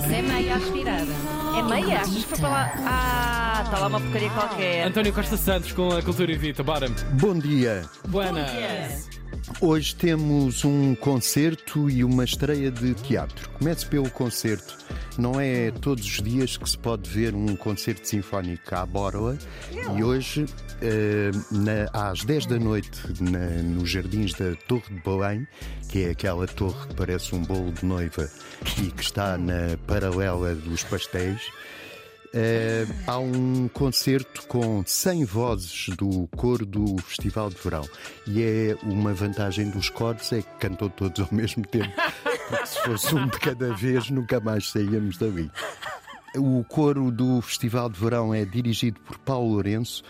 Isso é meia aspirada. É meia? Achas que foi para lá? Ah, está lá uma porcaria qualquer. António Costa Santos com a Cultura Evita, bora. Bom dia. Buenas. Hoje temos um concerto e uma estreia de teatro. Comece pelo concerto. Não é todos os dias que se pode ver um concerto sinfónico à Borla e hoje, eh, na- às 10 da noite, na- nos jardins da Torre de Belém, que é aquela torre que parece um bolo de noiva e que está na paralela dos pastéis, eh, há um concerto com 100 vozes do coro do Festival de Verão. E é uma vantagem dos coros é que cantam todos ao mesmo tempo. Porque se fosse um de cada vez, nunca mais saíamos dali. O coro do Festival de Verão é dirigido por Paulo Lourenço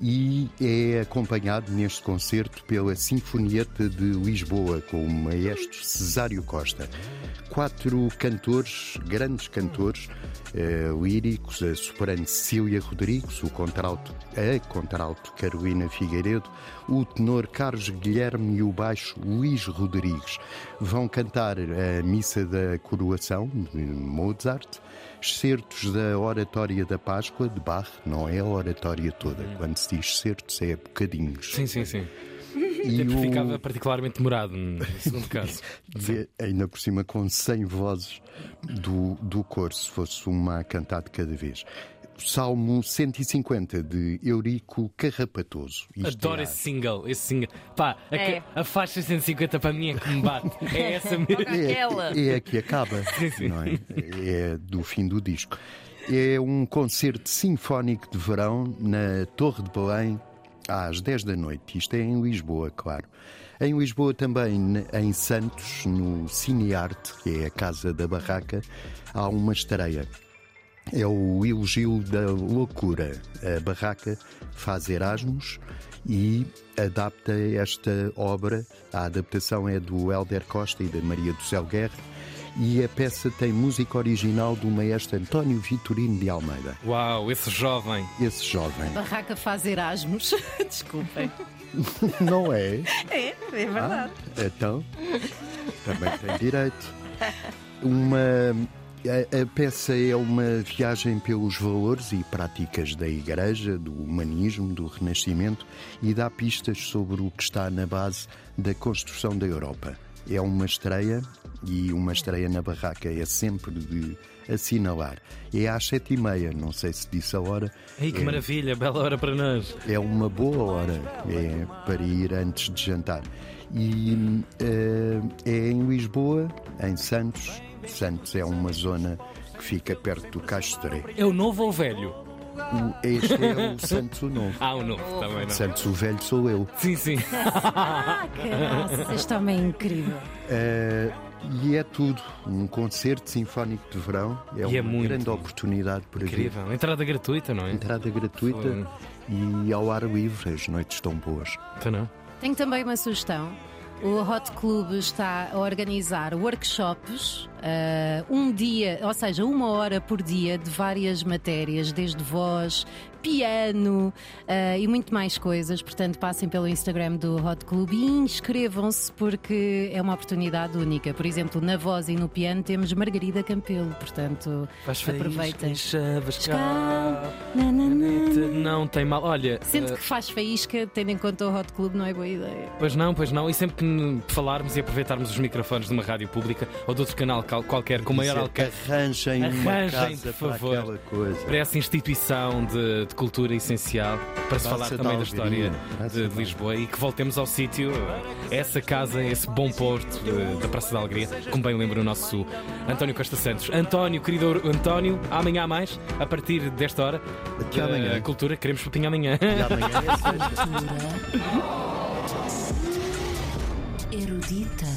e é acompanhado neste concerto pela Sinfonieta de Lisboa, com o maestro Cesário Costa. Quatro cantores, grandes cantores, eh, líricos, a soprano Cecília Rodrigues, o contralto, a contralto Carolina Figueiredo, o tenor Carlos Guilherme e o baixo Luís Rodrigues. Vão cantar a Missa da Coroação, de Mozart, excertos da Oratória da Páscoa, de Bach, não é a oratória toda. Quando se diz certos, é bocadinhos. Sim, sim, sim. E Até o- ficava particularmente demorado no segundo caso. Vê, ainda por cima com 100 vozes do, do coro, se fosse uma a cantar de cada vez. Salmo 150 de Eurico Carrapatoso. Isto Adoro é esse single, esse single. Pá, a, É. a faixa 150 para mim é que me bate. É essa mesmo. Aquela. É, é a que acaba, não é? É do fim do disco. É um concerto sinfónico de verão na Torre de Belém às 10 da noite. Isto é em Lisboa, claro. Em Lisboa também, em Santos, no Cinearte, que é a casa da barraca, há uma estreia. É o elogio da loucura. A barraca faz Erasmus e adapta esta obra. A adaptação é do Helder Costa e da Maria do Céu Guerra. E a peça tem música original do maestro António Vitorino de Almeida. Uau, esse jovem. Esse jovem. Barraca faz Erasmus. Desculpem. Não é? É, é verdade. Então, também tem direito. Uma. A, a peça é uma viagem pelos valores e práticas da Igreja, do humanismo, do Renascimento e dá pistas sobre o que está na base da construção da Europa. É uma estreia e uma estreia na barraca é sempre de assinalar. É às sete e meia, não sei se disse a hora. Ei, que É- maravilha, bela hora para nós. é uma boa hora é, para ir antes de jantar. E eh, é em Lisboa, em Santos. Santos é uma zona que fica perto do Castoré. É o novo ou o velho? O- Este é o Santos o Novo. Ah, o novo, também não. Santos o Velho sou eu. Sim, sim. Nossa, este homem é incrível. Eh, e é tudo. Um concerto sinfónico de verão. É E uma é muito. grande oportunidade para. Incrível. Entrada gratuita, não é? Entrada gratuita Foi. e ao ar livre. As noites estão boas. Então não? Tenho também uma sugestão. O Hot Club está a organizar workshops, ah, um dia, ou seja, uma hora por dia de várias matérias, desde voz, piano ah, e muito mais coisas. Portanto, passem pelo Instagram do Hot Club e inscrevam-se porque é uma oportunidade única. Por exemplo, na voz e no piano temos Margarida Campelo, portanto, Faz aproveitem. Cá, na, na, na. Não tem mal. Olha, Sendo eh, que faz faísca, tendo em conta o Hot Club, não é boa ideia. Pois não, pois não. E sempre que falarmos e aproveitarmos os microfones de uma rádio pública ou de outro canal qualquer com maior alcance Arranjem, uma Arranjem, casa por para favor. aquela coisa. para essa instituição de, de cultura essencial, para se falar também da história de, de Lisboa e que voltemos ao sítio, essa casa, esse bom porto da Praça da Alegria, como bem lembra o nosso António Costa Santos. António, querido António, amanhã há mais, a partir desta hora. Até amanhã. Cultura, queremos papinho amanhã. E amanhã é. Erudita.